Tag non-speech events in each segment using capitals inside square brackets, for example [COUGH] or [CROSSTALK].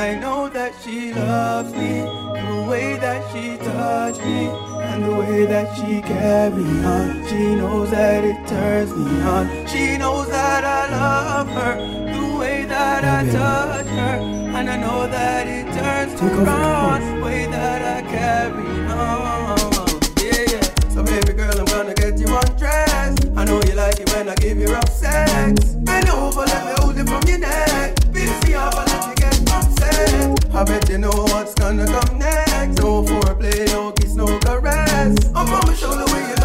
I know that she loves me. The way that she touched me and the way that she carry on. She knows that it turns me on. She knows that I love her. The way that I touch her. And I know that it turns me on. The way that I carry on. Yeah, yeah. So baby girl, I'm gonna get you undressed. I know you like it when I give you rough sex. Bend over, I bet you know what's gonna come next. No foreplay, no kiss, no caress. Up on my shoulder where you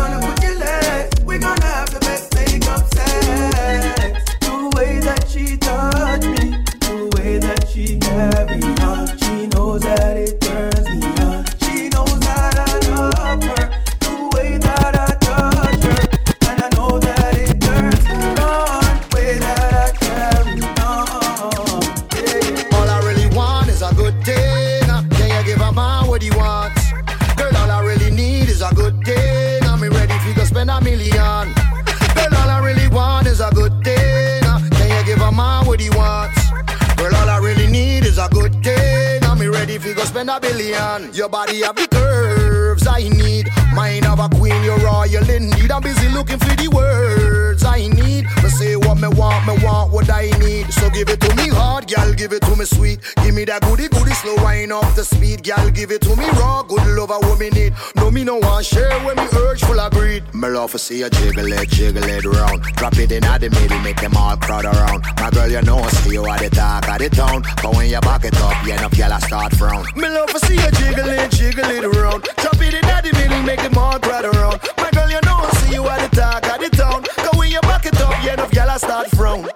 give it to me sweet. Give me that goody goody slow wine off the speed, girl, give it to me raw. Good love, a woman need. No me no want share when me urge full of greed. Me love to see you jiggle it, jiggle it round. Drop it in at the middle, make them all crowd around. My girl, you know, see you at the talk of the town. But when you back it up, you know, girl, I start frown. Me love to see you jiggle it, jiggle it around. Drop it in at the middle, make them all crowd around. My girl, you know, see you at the talk of the town. Cause when you back it up, you know, girl, I start frown.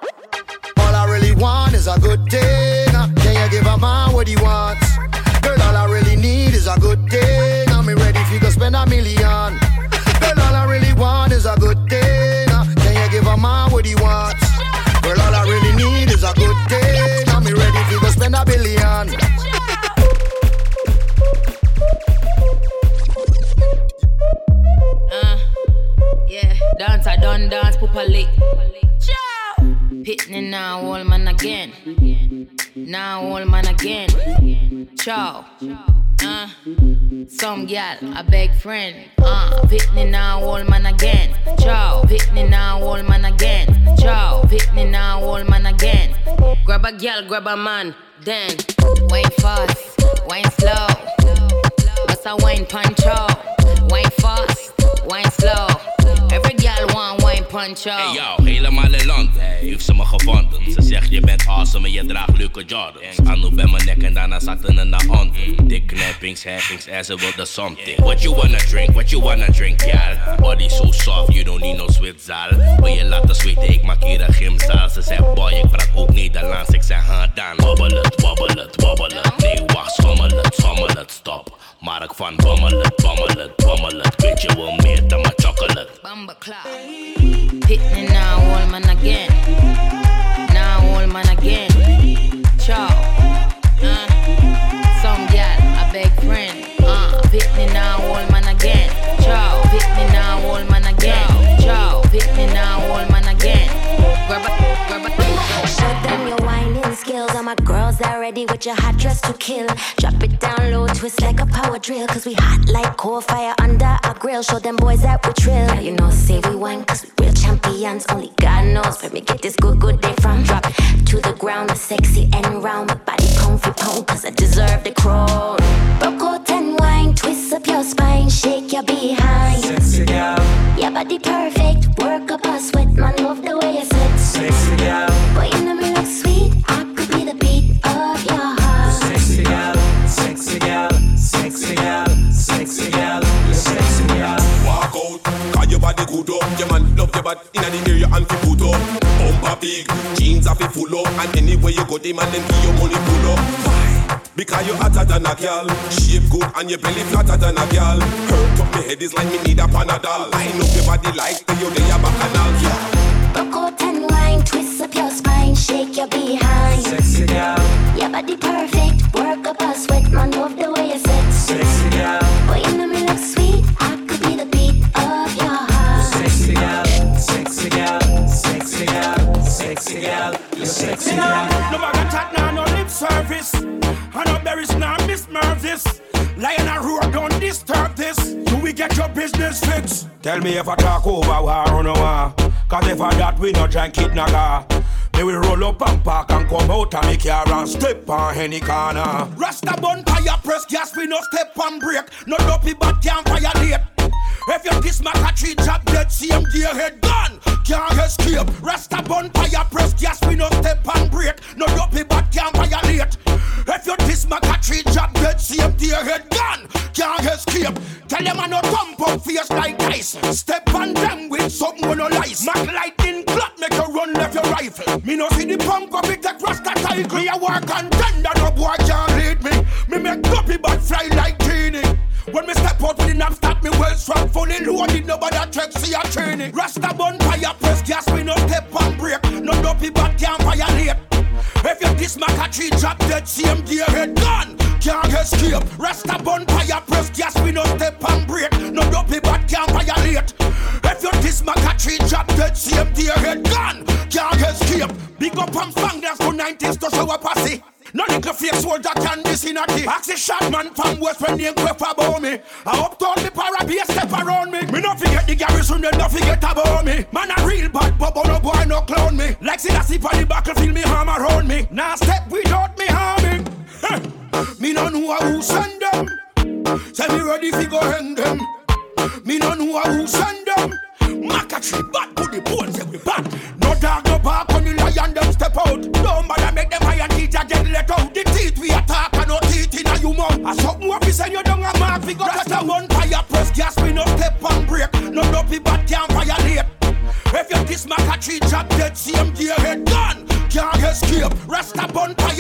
Really want is a good thing. Can you give a man what he wants? Girl, all I really need is a good thing. I'm ready if you go spend a million. Girl, all I really want is a good thing. Can you give a man what he wants? Girl, all I really need is a good thing. I'm ready if you go spend a billion. Now, old man again. Chow. Uh, some gal, a big friend. Uh, Pitney now, old man again. Chow. Pitney now, old man again. Chow. Pitney now, old man again. Grab a gal, grab a man. Then, wine fast, wine slow. What's a wine puncho? Wine fast, wine slow. Every gal want wine puncho. Hey yo, helemaal in land. Heeft ze me gevonden. Ze zegt je bent awesome en je draagt leuke Jordans. Anu bij mijn nek en daarna handen. Dik knappings, happings en ze wilde something. What you wanna drink, what you wanna drink, gal? Body so soft, you don't need no zwitzaal. Wil je laten zweten, ik maak hier een gymzaal. Ze zegt boy, ik praat ook Nederlands. Ik zeg ha dan. Wobbel het, wobbel het, wobbel het. Nee, wacht, schommel het, schommel het, stop. Mark van bommel het, bommel het, bommel het. Weet je wel meer dan mijn chocolate. Bumba clock. Pitney now, old man again. Now, old man again. Chow. Uh, big friend. Uh, Pitney now, old man again. Ciao, Chow. Pitney now, old man again. Ciao, Chow. Pitney now, old man again. Grab a, grab a. Show them your whining skills. All my girls are ready with your hot dress to kill. Drop it down low, twist like a power drill. Cause we hot like coal fire under our grill. Show them boys that we trill. Now you know, say we wine cause we real champions. Only God knows where me get this good, good day from. Drop to the ground, sexy and round. My body for pound cause I deserve the crown. Out and wine, twist up your spine, shake your behind. Sexy gal, Your body perfect, work up a sweat, man, love the way you sit. sexy gal, your up. Your man love your body inna the area and fi put up. Bumper big, jeans are fi full up, and anywhere you go, the man them give you money pull up. Why? Because you hotter than a girl, shape good and your belly flatter than a girl. Hurt up me head is like me need a panadol. Line up your body like the you day a bacchanal. Yeah. Broke out and wine, twist up your spine, shake your behind. Sexy gal, Your body perfect, work up a sweat, man, love the way you sit. sexy gal, Boy, you know me look sweet. I sexy gal, you sexy gal. No of chat, nah, no lip service. I know there is no Miss Mervis. Lion and roar, don't disturb this. Do we get your business fixed? Tell me if I talk over war or no war. Cause if I that, we no drink it naga. Ah. They will roll up and park and come out and make car and step on any corner. Rasta bun fire press gas, we no step and break. No dopey but can't violate. If you kiss my country, drop dead, CMD head gun. Can't escape. Rasta bun fire press gas, we no step and break. No dopey but can't violate. If you diss my country, drop dead, CMD head gun. Can't escape. Tell them I no pump up face like ice. Step on them with something when no lies. Mac lightning clock make you run left your rifle. Me no see the pump up it take rasta cycle. Me a work and tender, no boy can't lead me. Me make copy but fly like the well strong, fully loaded, nobody check, see a training. Rasta bun fire, press gas, we no step and break. No dopey but can't violate. If you diss my country, drop dead, same gear head gun. Can't escape. Rasta bun fire, press gas, we no step and break. No dopey but can't violate. If you diss my country, drop dead, same gear head gun. Can't escape. Big up and fang, for 90s to show a posse. No soldier can be seen at the Axe shot man from West when they quaff about me. I uptown the para be a step around me. Me no forget the garrison, they no forget about me. Man a real bad bubble, no boy no clown me. Like see that sleep on the battlefield, me harm around me. Now step without me harming. [LAUGHS] Me no know who send them. Say me ready fi go hang them. Me no know who send them. Maca tree bad, put the bones a you mouth A something what we send you down a mark got Rasta one fire press gas, we no step and break. No dopey bad can't violate. If you diss Maca tree drop dead, gear head gun Can't escape. Rasta bun fire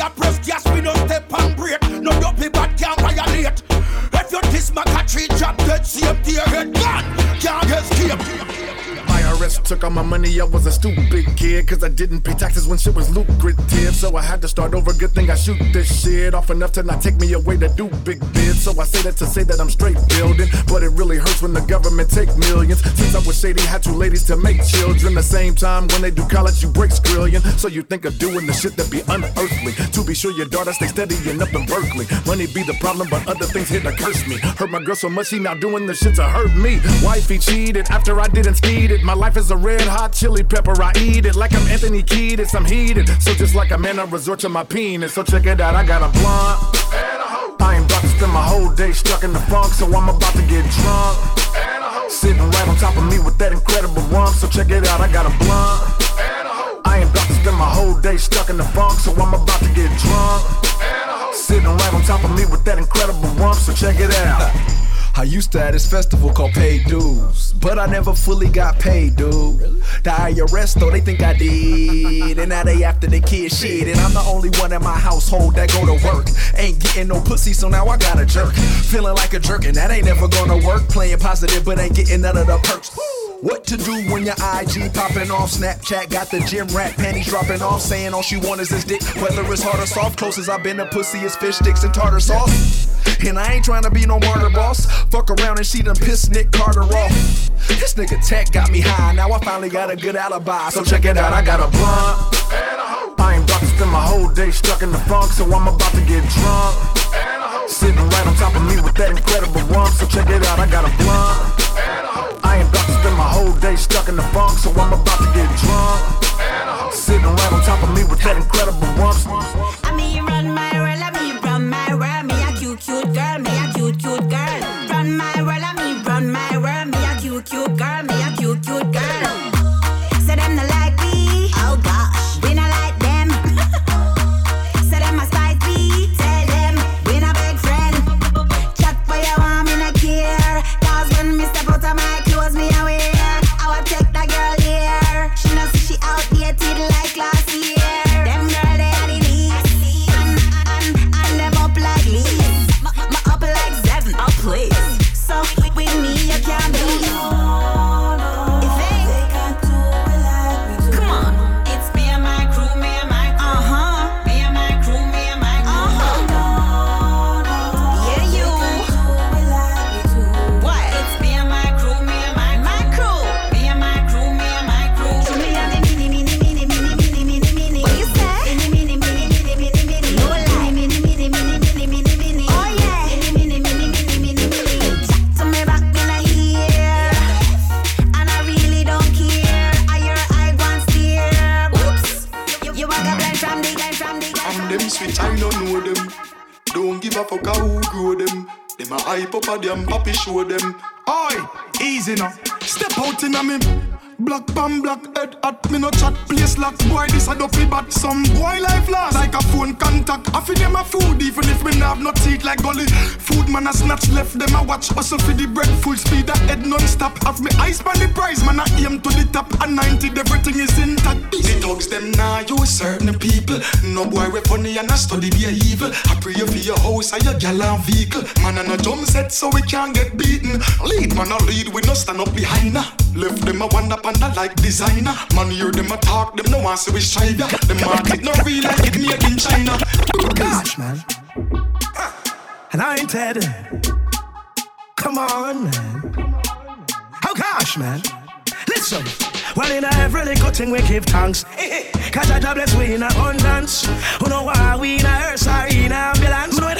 took all my money, I was a stupid kid. Cause I didn't pay taxes when shit was lucrative. So I had to start over. Good thing I shoot this shit off enough to not take me away to do big bids. So I say that to say that I'm straight building. But it really hurts when the government take millions. Since I was shady, had two ladies to make children. The same time when they do college, you break skrillion. So you think of doing the shit that be unearthly. To be sure your daughter stay steady and up in Berkeley. Money be the problem, but other things hit to curse me. Hurt my girl so much, she now doing the shit to hurt me. Wifey cheated after I didn't speed it. My life is a red hot chili pepper. I eat it like I'm Anthony Kiedis. I'm heated. So just like a man, I resort to my penis. So check it out, I got a blunt. I ain't about to spend my whole day stuck in the funk, so I'm about to get drunk. Sitting right on top of me with that incredible rump, so check it out, I got a blunt. I ain't about to spend my whole day stuck in the funk, so I'm about to get drunk. Sitting right on top of me with that incredible rump, so check it out. I used to at this festival called Paid Dues, but I never fully got paid, dude. The IRS though they think I did, and now they after the kid shit. And I'm the only one in my household that go to work. Ain't getting no pussy, so now I got a jerk. Feeling like a jerk, and that ain't never gonna work. Playing positive, but ain't getting none of the perks. What to do when your IG popping off? Snapchat got the gym rat panties dropping off, saying all she want is this dick. Whether it's hard or soft, closest I've been a pussy is fish sticks and tartar sauce. And I ain't trying to be no martyr boss. Fuck around and she done pissed Nick Carter off. This nigga tech got me high. Now I finally got a good alibi. So check it out, I got a blunt. and I ain't about to spend my whole day stuck in the funk, so I'm about to get drunk. Sitting right on top of me with that incredible rump, so check it out, I got a blunt. I ain't about to spend my whole day stuck in the funk, so I'm about to get drunk. Sitting right on top of me with that incredible rump. I mean, you run my world, I mean, run my world. Me a cute, cute girl, me show them. Oi, easy now. Step out in a me. Black pan black head at me no chat. Place lock boy this a dopey bat. Some boy life last like a phone contact. I feed them a food even if me have no teeth like gully. Food man a snatch left them a watch. Hustle for the bread full speed a head non-stop. Have me eyes pan the prize man I aim to the top. And 90 everything is intact. The thugs them now you certain people. No boy we funny and I study be a evil. I pray for your house and your gal and vehicle. Man a jump set so we can't get beaten. Lead man a lead we no stand up behind her left them a wonder panda like designer. Man, hear them a talk, them no want see we strive ya. Them market no real like it made in China. Gosh, man. And I ain't dead. Come on, man. Oh gosh, man. Listen. Well, in every little thing we give thanks. [LAUGHS] Cause I bless we in abundance. Who know why we in a hearse or in ambulance? Know it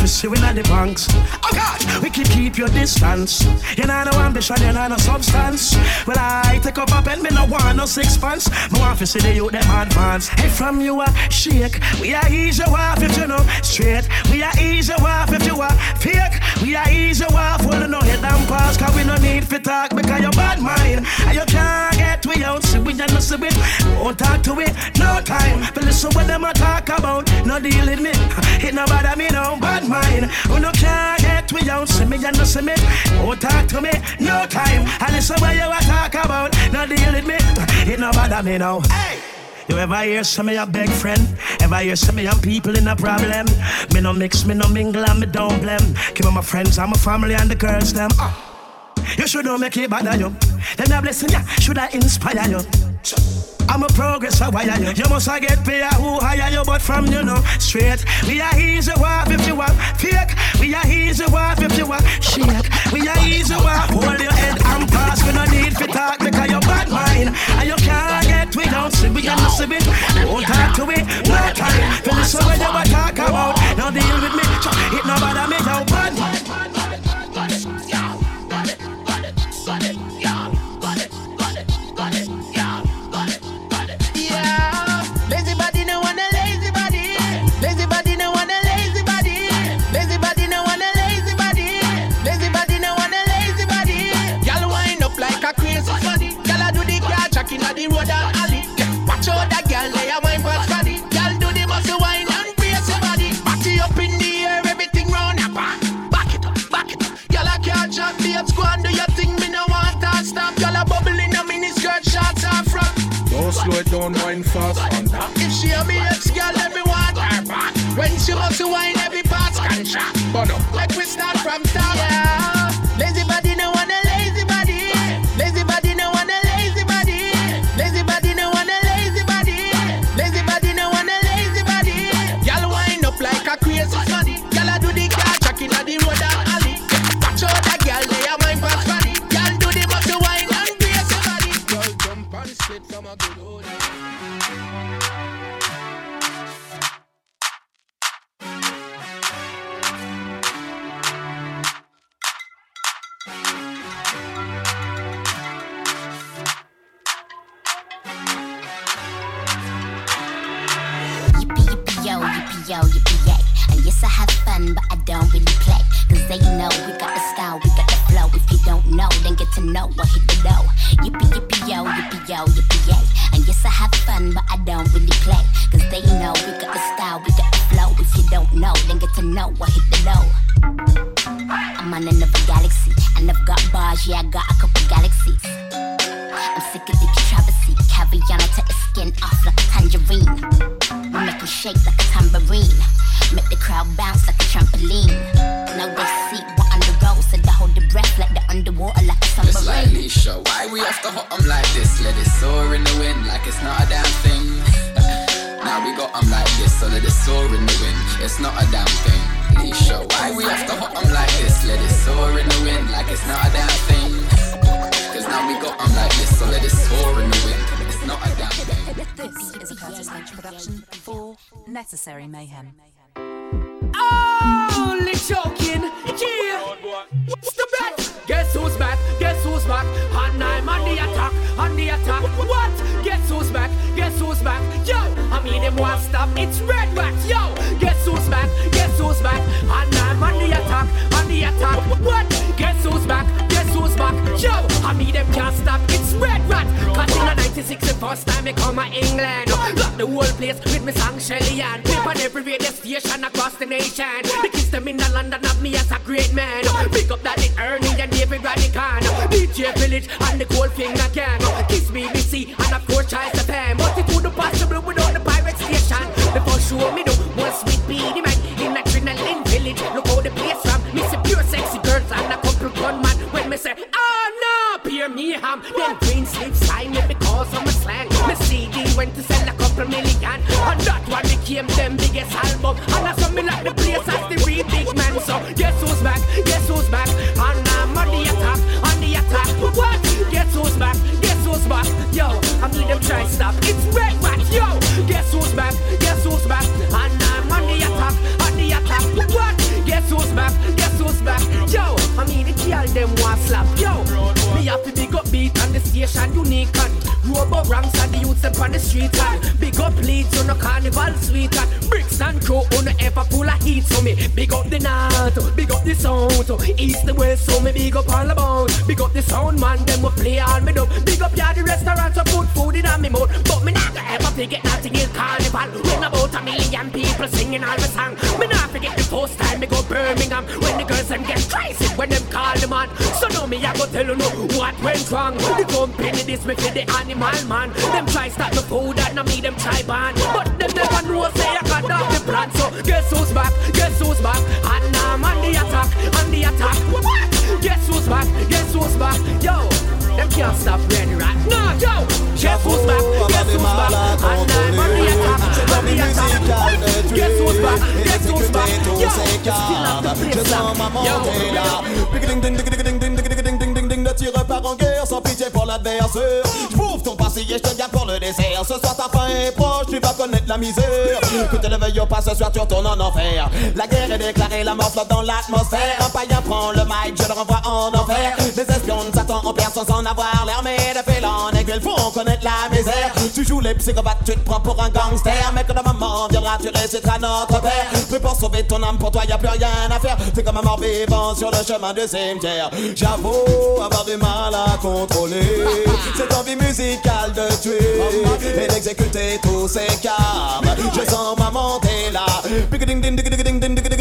we see we in the banks. Oh God, we can keep your distance. You know no ambition, you know no substance. Well, I take up a pen, me no want no sixpence. Me want see the youth them advance. Hey, from you a shake, we are easy off if you know straight. We are easy off if you are fake. We are easy off, well, no head down pass. Cause we no need for talk because you're bad mind. And you can't get we out, see we just see it. Won't talk to it, no time. But listen what them a talk about, no deal with me. It no bother me, no bad mind. Who no can't get we out, see me and see me. Won't talk to me, no time. And listen what you a talk about, no deal with me. It no bother me, no. Hey. You ever hear some of your big friend? Ever hear some of your people in a problem? Me no mix, me no mingle, and me don't blame. Keep my friends, and my family, and the girls them. Ah! You should not make it bother you. Then a blessing ya, should I inspire you? I'm a progress, I wire you. You must get paid who hire you, but from you know straight. We are easy walk if you want fake. We are easy walk if you want shake. We are easy walk. Hold your head and pass. We no need to talk because you're bad mind and you can't get we don't see we and see it. Don't talk to it, no time. Feel listen when you slow it down, wine fast. If she a me ex girl, let me want her back. When she wants to wine, every part's contract. Like we start from top. Yeah. Have fun, but they're like a It's like submarine. Leisha, why we have to hot 'em like this? Let it soar in the wind like it's not a damn thing. [LAUGHS] now we got 'em like this, so let it soar in the wind. It's not a damn thing. Leisha, why we have to hot 'em like this? Let it soar in the wind like it's not a damn thing. Cause now we got 'em like this, so let it soar in the wind. It's not a damn thing. This is a Curtis Lynch production for Necessary Mayhem. Oh! Only joking, yeah. What's the bet? Guess who's back? Guess who's back? And I'm on the attack, on the attack. What? Guess who's back? Guess who's back? Yo, I mean them want stop. It's Red Rat. Yo, guess who's back? Guess who's back? And I'm on the attack, on the attack. What? Guess first time I come to England. Lock the whole place with me song Shelly and Clip on every radio station across the nation. The kids them in the London have me as a great man. Pick up that it Ernie and David Rodigan. DJ Village and the Goldfinger me big up the north, big up the south, east the west so me big up all about. Big up the sound man them will play on me dub. Big up yeah the restaurants so put food in me mouth, but me not ever forget nothing in carnival when about a million people singing all the song. Me not forget the first time me go Birmingham when the girls them get crazy when them call the man. So now me I go tell you know what went wrong. The company this me for the animal man. Them try start the food and me them try ban, but them never know say I got off plan. So guess who's back? Guess who's back? And I'm on the attack, on the attack. Guess who's back? Guess who's back? Yo. Them can't stop ready right now, yo. Guess who's back? Guess who's back? And I'm on the attack, on the attack. Guess who's back? Guess who's back? Yo, still have the place Ne tire en guerre sans pitié pour l'adversaire. J'bouffe ton passé et je te garde pour le dessert. Ce soir ta fin est proche, tu vas connaître la misère. Que te l'éveilles pas ce soir, tu retournes en enfer. La guerre est déclarée, la mort flotte dans l'atmosphère. Un païen prend le mic, je le renvoie en enfer. Des espions de Satan en personne sans avoir l'armée de qu'ils font connaître la misère. Tu joues les psychopathes, tu te prends pour un gangster. Mais quand ta maman viendra, tu réciteras notre père. Mais pour sauver ton âme, pour toi, y a plus rien à faire. T'es comme un mort vivant sur le chemin du cimetière. J'avoue avoir du mal à contrôler cette envie musicale de tuer et d'exécuter tous ces câbles. Je sens ma montée là. ding ding ding ding ding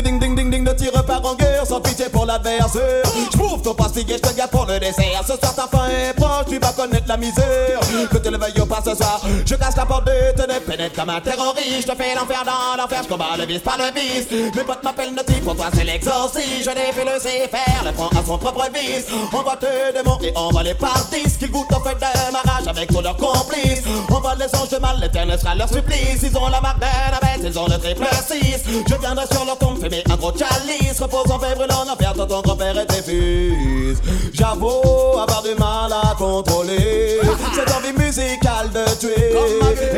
ne pas en guerre sans pitié pour l'adversaire. J'bouffe ton pastille et je te garde pour le dessert. Ce soir ta fin est proche, tu vas connaître la misère. Que te l'éveilles pas ce soir, je casse la porte de te pénètre comme un terroriste. Je te fais l'enfer dans l'enfer, je combats le vice par le vice. Mes potes m'appellent Naughty, pour toi c'est l'exorcisme. Je défie le faire, le prend à son propre vice. On va tes démons et on va les parties. Qu'ils goûtent au fait démarrage avec tous leurs complices. On va les anges de mal, l'éternel sera leur supplice. Ils ont la marque d'un bête, ils ont le triple 6. Je viendrai sur leur tombe fumer un gros chalice. Repose en brûlant en enfer, ton grand-père et tes fils. J'avoue avoir du mal à contrôler cette envie musicale de tuer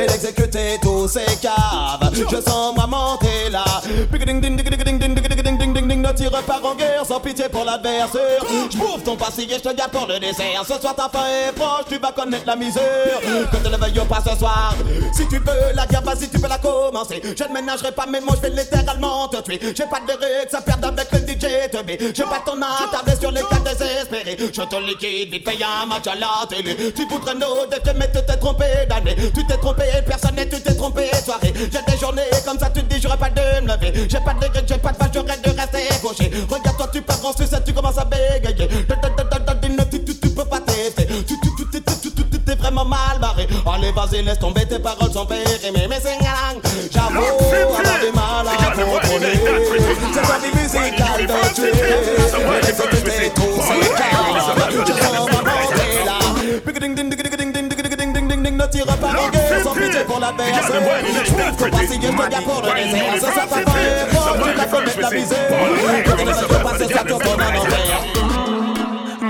et d'exécuter tous ces caves. Je sens ma montée là. Ding ding ding ding ding ding ding ding ding ne tire pas en guerre sans pitié pour l'adversaire. J'bouffe ton passé et je te garde pour le dessert. Ce soir ta fin est proche, tu vas connaître la misère. Que te l'éveilles pas ce soir? Si tu veux la guerre, vas-y, tu peux la commencer. Je ne ménagerai pas mes mots, je vais littéralement te tuer. J'ai pas de règles, ça perd avec le DJ te met. J'ai pas ton attablé sur les cas désespérés. Je te liquide, vite paye un match à la télé. Tu voudrais nos défis, mais tu t'es trompé d'année. Tu t'es trompé, personne et tu t'es trompé soirée. J'ai pas de regrets, j'ai pas de vache, j'aurais de rester gaucher. Regarde, toi, tu pars en sucette, tu commences à bégayer. Tu peux pas t'aider. Tu, t'es vraiment mal barré. Allez, vas-y, laisse tomber, tes paroles sont périmées. Mais c'est galang, j'avoue, on du mal à contrôler. C'est pas du musical de tuer. Je pas. Je pour le désert. Ta fin est proche, tu vas connaître la misère. Que tu ne veux pas, ce soir, tu retournes en enfer.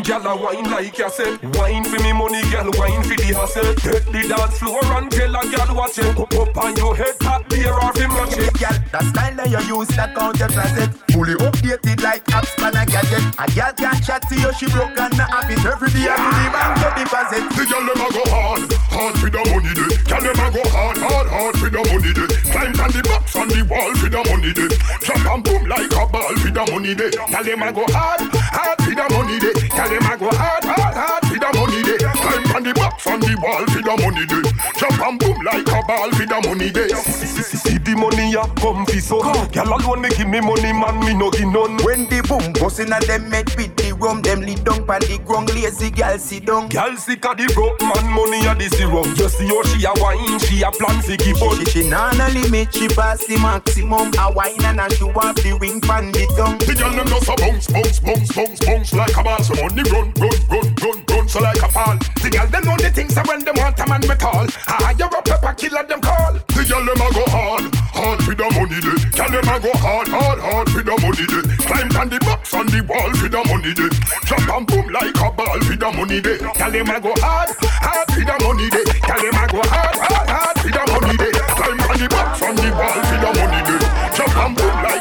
Gyal a wine like you said Wine for me money, gyal, wine for the hustle. Take the dance floor and tell a gyal watch it Up, up on your head, top beer or fi match it. Gyal, that style that you use, that count your closet. Fully updated like apps pan a gadget. A gyal can't chat to you, she broke and not have it Every day I do the bank to deposit. The gyal dem a go hard, hard for the money day Gyal dem a go hard, hard money day the wall with the money day. Jump and boom like a ball with the money day. Tell them I go hard, hard with the money day. Tell them I go hard, hard, hard with the money day. Climb on the box on the wall with the money day. Jump and boom like a ball with the money day. See the money ya come fi so. Girl alone me give me money, man me no give none. When the boom bustin' a them make with the rum, them lead down pon the ground, lazy gal sit down. Girl sick of the broke man, money a the zero. You see how she a wine, she a plan fi give up. She, she nah no limit, she pass the maximum. A wine and a show off the ring pon the tongue. The girl them just a bounce, bounce, bounce, bounce, bounce like a ball. So money run, run, run, run, run, so like a fall. The girl them know the things that when them want a man me call. Ah, you a pepper killer them call. The girl them a go hard, hard for the money day. Girl them a go hard, hard, hard for the money day. Climb on the box on the wall for the money day. Jump and boom like a ball for the money day. Girl them a go hard, hard for the money day. Girl them a go hard, hard, hard for the money day. Climb on the box on the wall for the money day. Jump and boom like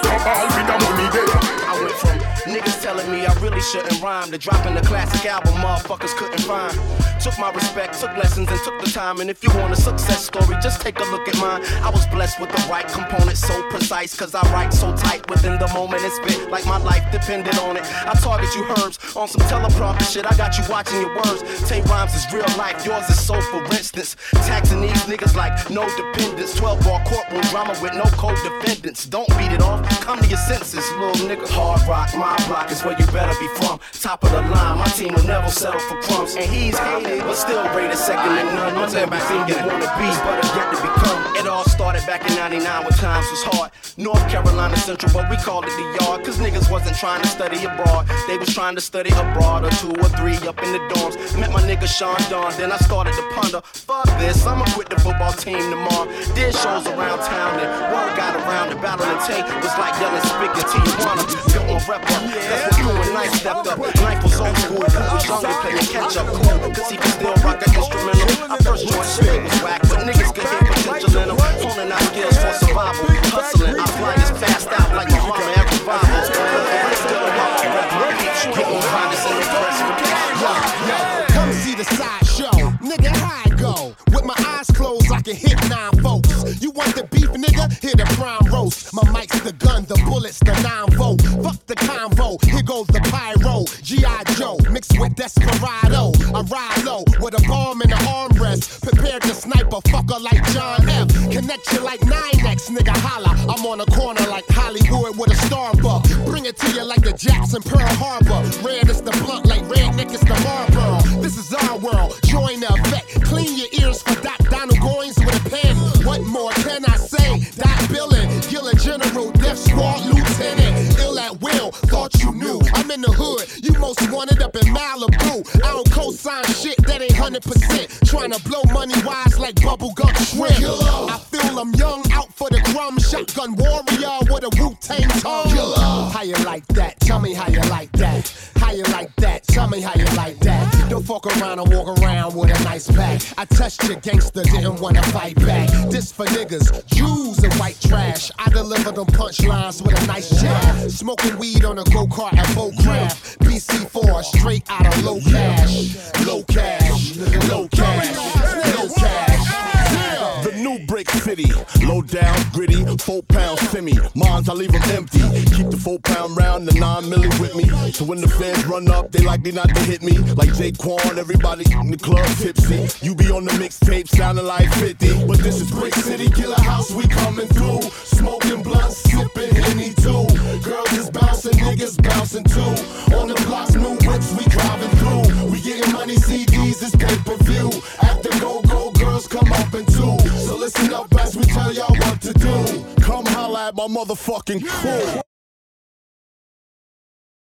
shouldn't rhyme to dropping the classic album motherfuckers couldn't find. Took my respect, took lessons, and took the time. And if you want a success story, just take a look at mine. I was blessed with the right components, so precise, cause I write so tight within the moment and spit like my life depended on it. I target you herbs on some teleprompter shit. I got you watching your words. Tay rhymes is real life, yours is so for instance. Taxing these niggas like no dependence. 12 bar courtroom drama with no co-defendants. Don't beat it off, come to your senses, little nigga. Hard rock, my block is where you better be from. Top of the line, my team will never settle for crumbs. And he's hated, but still rated second to none. On everything you wanna be, but it's yet to become. It all started back in 99 when times was hard. North Carolina Central, but we called it the yard. Cause niggas wasn't trying to study abroad. They was trying to study abroad or two or three up in the dorms. Met my nigga Sean Don, then I started to ponder. Fuck this, I'ma quit the football team tomorrow. Did shows around town and word got around the battle and tank was like yelling spick in Tijuana. Built my rep up, that's what cool and nice stepped up. Life was old school, was younger playing catch up. Cool, cause he could still rock an instrumental. I first joined spit was whack, but niggas could hear potential in him. Honing out skills for survival. Hustling, I fly as fast out like a the yo, come see the side show. Nigga, go? With my eyes closed, I can hit nine folks. You want the beef, nigga? Hit a prime roast. My mic's the gun, the bullets, the nine volt. Fuck the convo, here goes with Desperado. I ride low with a bomb in the armrest. Prepared to snipe a fucker like John F. Connect you like 9X, nigga holla. I'm on a corner like Hollywood with a Starbucks. Bring it to you like the Jackson Pearl Harbor. Red is the blunt like Red Nick is the Marlboro. This is our world, join the effect. Clean your ears for Doc Donald Goines with a pen. What more can I say? Doc Billin, Gilla General, Def Squad Lieutenant. Ill at will, thought you knew. I'm in the hood, you most wanted. Co-sign shit that ain't 100%. Trying to blow money wise like bubblegum shrimp. I feel I'm young, out for the crumb. Shotgun warrior with a Wu-Tang tongue. How you like that? Tell me how you like that. How you like? Tell me how you like that. Don't fuck around and walk around with a nice pack. I touched your gangster, didn't wanna fight back. This for niggas, Jews and white trash. I deliver them punchlines with a nice jab. Smoking weed on a go-kart at Bowcraft. BC4, straight out of low cash. Low cash, low cash, low city, low down, gritty, four pound semi. Mines, I leave them empty. Keep the four pound round, the nine milli with me. So when the feds run up, they likely not to hit me. Like Jay Jaquan, everybody in the club tipsy. You be on the mixtape sounding like 50. But this is Brick City, Gilla House, we coming through. Smoking blunts, sipping Henny too. Girls is bouncing, niggas bouncing too. On the blocks, new whips, we driving through. We getting money, CDs, it's pay per view. The go go, girls come up in two. Listen up as we tell y'all what to do. Come holla at my motherfucking crew.